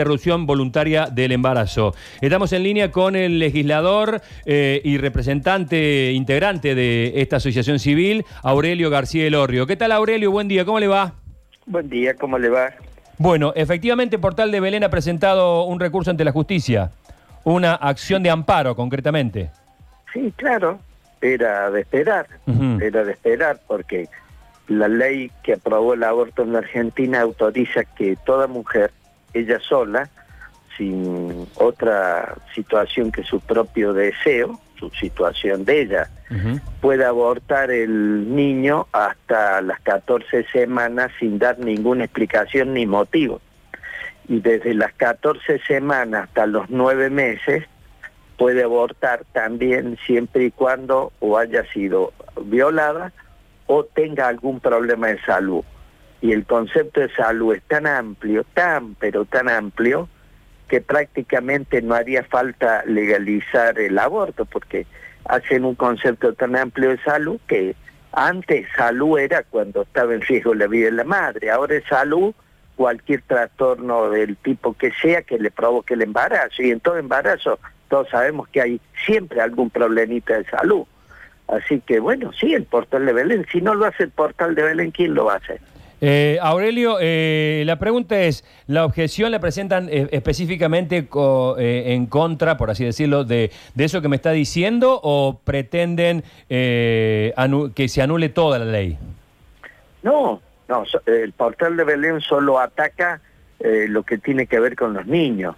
interrupción voluntaria del embarazo. Estamos en línea con el legislador eh, y representante integrante de esta asociación civil, Aurelio García Elorrio. ¿Qué tal, Aurelio? Buen día, ¿cómo le va? Buen día, ¿cómo le va? Bueno, efectivamente, Portal de Belén ha presentado un recurso ante la justicia, una acción de amparo concretamente. Sí, claro, era de esperar, era de esperar, porque la ley que aprobó el aborto en la Argentina autoriza que toda mujer, ella sola, sin otra situación que su propio deseo, su situación de ella, Ujú. pueda abortar el niño hasta las 14 semanas sin dar ninguna explicación ni motivo. Y desde las 14 semanas hasta los 9 meses puede abortar también siempre y cuando o haya sido violada o tenga algún problema de salud. Y el concepto de salud es tan amplio, tan pero tan amplio, que prácticamente no haría falta legalizar el aborto, porque hacen un concepto tan amplio de salud que antes salud era cuando estaba en riesgo la vida de la madre, ahora es salud cualquier trastorno del tipo que sea que le provoque el embarazo. Y en todo embarazo todos sabemos que hay siempre algún problemita de salud. Así que bueno, sí, el portal de Belén. Si no lo hace el portal de Belén, ¿quién lo va a hacer? Eh, Aurelio, eh, la pregunta es, ¿la objeción la presentan eh, específicamente co- eh, en contra, por así decirlo, de, de eso que me está diciendo o pretenden eh, que se anule toda la ley? No, no, so- el portal de Belén solo ataca eh, lo que tiene que ver con los niños,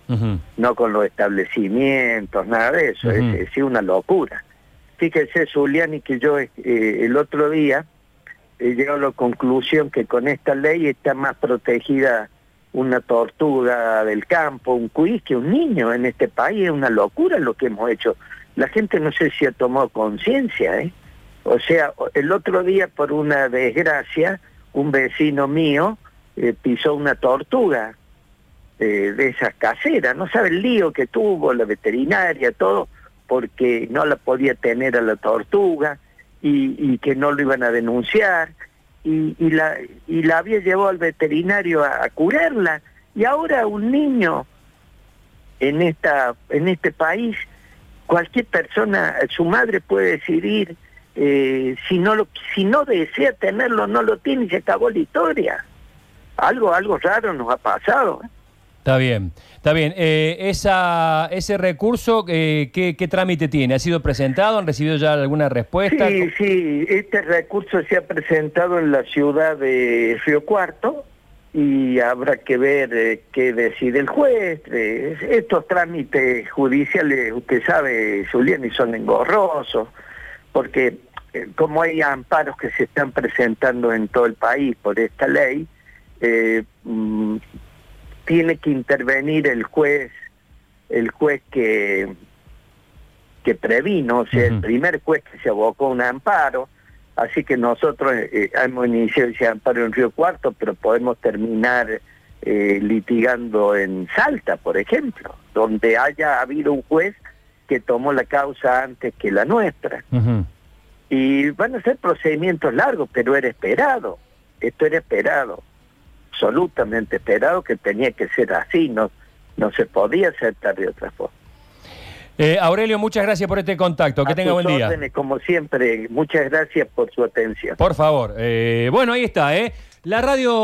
no con los establecimientos, nada de eso. Es, es una locura. Fíjese, Zuliani, que yo eh, el otro día he llegado a la conclusión que con esta ley está más protegida una tortuga del campo, un cuis, que un niño en este país. Es una locura lo que hemos hecho. La gente no sé si ha tomado conciencia, ¿eh? O sea, el otro día, por una desgracia, un vecino mío eh, pisó una tortuga eh, de esas caseras. No sabe el lío que tuvo la veterinaria, todo, porque no la podía tener a la tortuga y, que no lo iban a denunciar. Y, la, había llevado al veterinario a, curarla. Y ahora un niño en, esta, en este país, cualquier persona, su madre puede decidir eh, si no lo si no desea tenerlo no lo tiene y se acabó la historia algo algo raro nos ha pasado. Está bien, está bien. Eh, esa, ese recurso, eh, ¿qué, trámite tiene? ¿Ha sido presentado? ¿Han recibido ya alguna respuesta? sí sí este recurso se ha presentado en la ciudad de Río Cuarto y habrá que ver eh, qué decide el juez Eh, estos trámites judiciales usted sabe Julián y son engorrosos porque eh, como hay amparos que se están presentando en todo el país por esta ley, eh, mm, tiene que intervenir el juez, el juez que, que previno, o sea, el primer juez que se abocó a un amparo, así que nosotros eh, hemos iniciado ese amparo en Río Cuarto, pero podemos terminar eh, litigando en Salta, por ejemplo, donde haya habido un juez que tomó la causa antes que la nuestra. Y van a ser procedimientos largos, pero era esperado, esto era esperado, absolutamente esperado que tenía que ser así, no, no se podía aceptar de otra forma. Eh, Aurelio, muchas gracias por este contacto. Que A tenga buen día. órdenes, como siempre, muchas gracias por su atención. Por favor. Eh, bueno, ahí está, ¿eh? La radio...